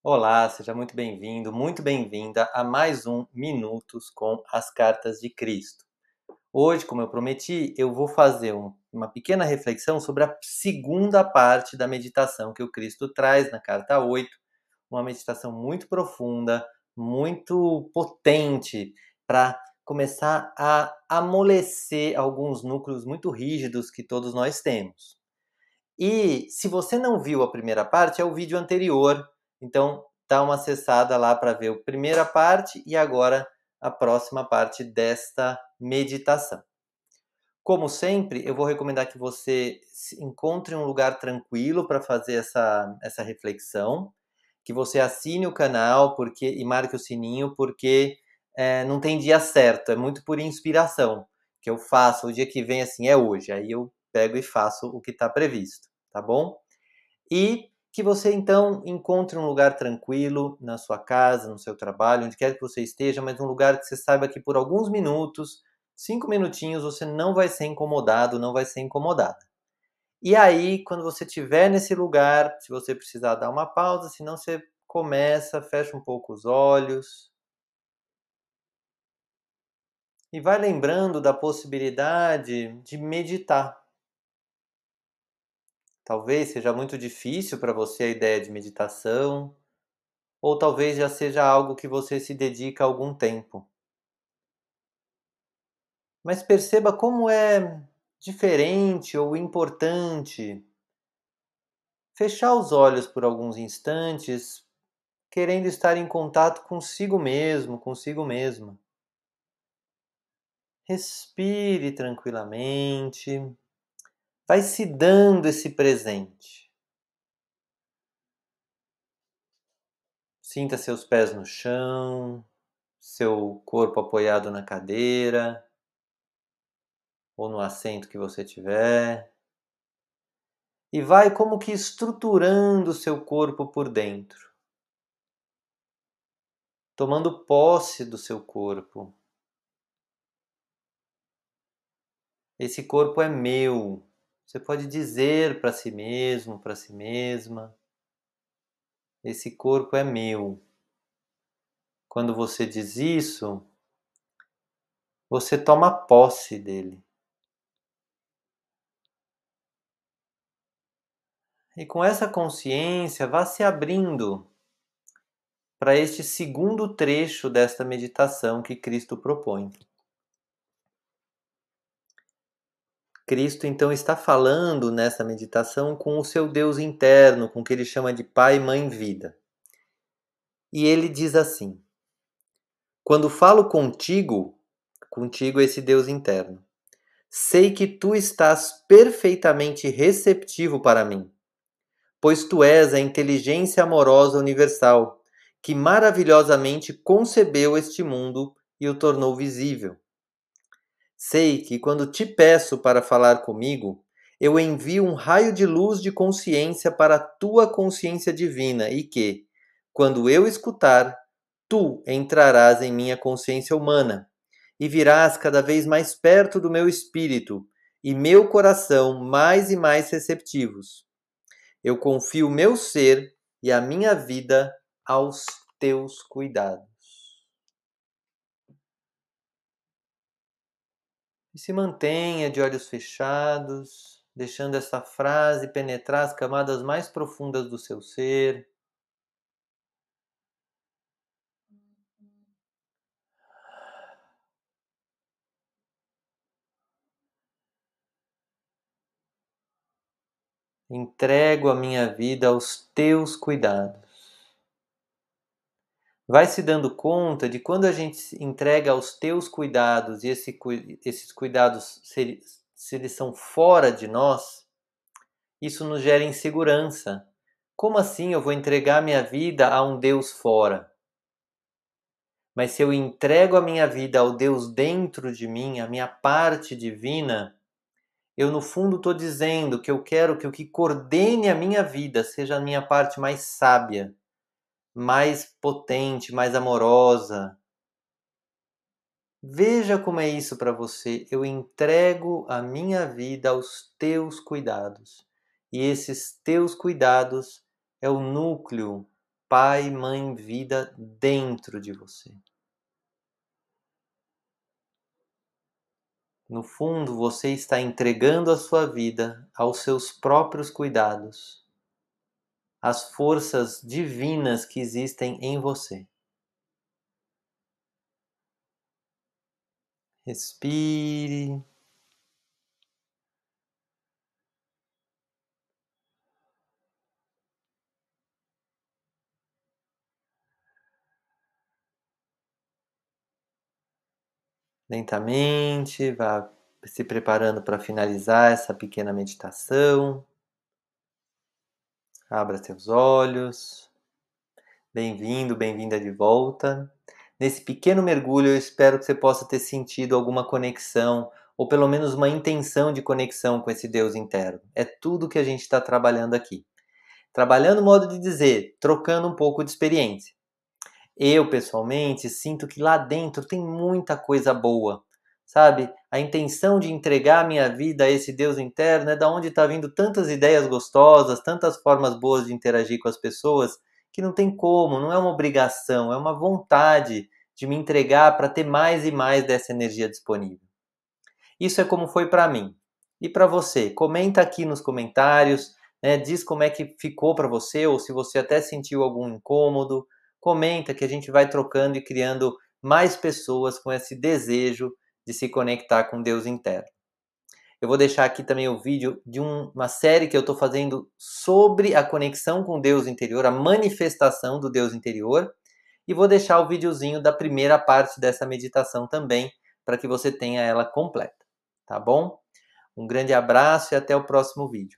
Olá, seja muito bem-vindo, muito bem-vinda a mais um Minutos com as Cartas de Cristo. Hoje, como eu prometi, eu vou fazer um, uma pequena reflexão sobre a segunda parte da meditação que o Cristo traz na carta 8, uma meditação muito profunda, muito potente para começar a amolecer alguns núcleos muito rígidos que todos nós temos. E se você não viu a primeira parte, é o vídeo anterior então, dá uma acessada lá para ver a primeira parte e agora a próxima parte desta meditação. Como sempre, eu vou recomendar que você encontre um lugar tranquilo para fazer essa, essa reflexão, que você assine o canal porque e marque o sininho, porque é, não tem dia certo, é muito por inspiração que eu faço. O dia que vem, assim, é hoje. Aí eu pego e faço o que está previsto, tá bom? E que você então encontre um lugar tranquilo na sua casa, no seu trabalho, onde quer que você esteja, mas um lugar que você saiba que por alguns minutos, cinco minutinhos, você não vai ser incomodado, não vai ser incomodada. E aí, quando você estiver nesse lugar, se você precisar dar uma pausa, senão você começa, fecha um pouco os olhos. E vai lembrando da possibilidade de meditar. Talvez seja muito difícil para você a ideia de meditação, ou talvez já seja algo que você se dedica algum tempo. Mas perceba como é diferente ou importante fechar os olhos por alguns instantes, querendo estar em contato consigo mesmo, consigo mesma. Respire tranquilamente vai se dando esse presente. Sinta seus pés no chão, seu corpo apoiado na cadeira ou no assento que você tiver. E vai como que estruturando seu corpo por dentro, tomando posse do seu corpo. Esse corpo é meu, você pode dizer para si mesmo, para si mesma: esse corpo é meu. Quando você diz isso, você toma posse dele. E com essa consciência, vá se abrindo para este segundo trecho desta meditação que Cristo propõe. Cristo então está falando nessa meditação com o seu Deus interno, com o que ele chama de Pai, Mãe, Vida. E ele diz assim: Quando falo contigo, contigo esse Deus interno, sei que tu estás perfeitamente receptivo para mim, pois tu és a inteligência amorosa universal que maravilhosamente concebeu este mundo e o tornou visível. Sei que quando te peço para falar comigo, eu envio um raio de luz de consciência para a tua consciência divina e que, quando eu escutar, tu entrarás em minha consciência humana e virás cada vez mais perto do meu espírito e meu coração mais e mais receptivos. Eu confio meu ser e a minha vida aos teus cuidados. E se mantenha de olhos fechados, deixando essa frase penetrar as camadas mais profundas do seu ser. Entrego a minha vida aos teus cuidados vai se dando conta de quando a gente entrega aos teus cuidados e esse, esses cuidados, se, se eles são fora de nós, isso nos gera insegurança. Como assim eu vou entregar minha vida a um Deus fora? Mas se eu entrego a minha vida ao Deus dentro de mim, a minha parte divina, eu no fundo estou dizendo que eu quero que o que coordene a minha vida seja a minha parte mais sábia, mais potente, mais amorosa. Veja como é isso para você. Eu entrego a minha vida aos teus cuidados. E esses teus cuidados é o núcleo pai, mãe, vida dentro de você. No fundo, você está entregando a sua vida aos seus próprios cuidados, às forças divinas que existem em você. Respire. Lentamente, vá se preparando para finalizar essa pequena meditação. Abra seus olhos. Bem-vindo, bem-vinda de volta. Nesse pequeno mergulho, eu espero que você possa ter sentido alguma conexão, ou pelo menos uma intenção de conexão com esse Deus interno. É tudo que a gente está trabalhando aqui. Trabalhando, modo de dizer, trocando um pouco de experiência. Eu, pessoalmente, sinto que lá dentro tem muita coisa boa, sabe? A intenção de entregar a minha vida a esse Deus interno é da onde está vindo tantas ideias gostosas, tantas formas boas de interagir com as pessoas, que não tem como, não é uma obrigação, é uma vontade de me entregar para ter mais e mais dessa energia disponível. Isso é como foi para mim. E para você? Comenta aqui nos comentários, né? diz como é que ficou para você, ou se você até sentiu algum incômodo comenta que a gente vai trocando e criando mais pessoas com esse desejo de se conectar com Deus interno. Eu vou deixar aqui também o vídeo de um, uma série que eu estou fazendo sobre a conexão com Deus interior, a manifestação do Deus interior, e vou deixar o videozinho da primeira parte dessa meditação também, para que você tenha ela completa, tá bom? Um grande abraço e até o próximo vídeo.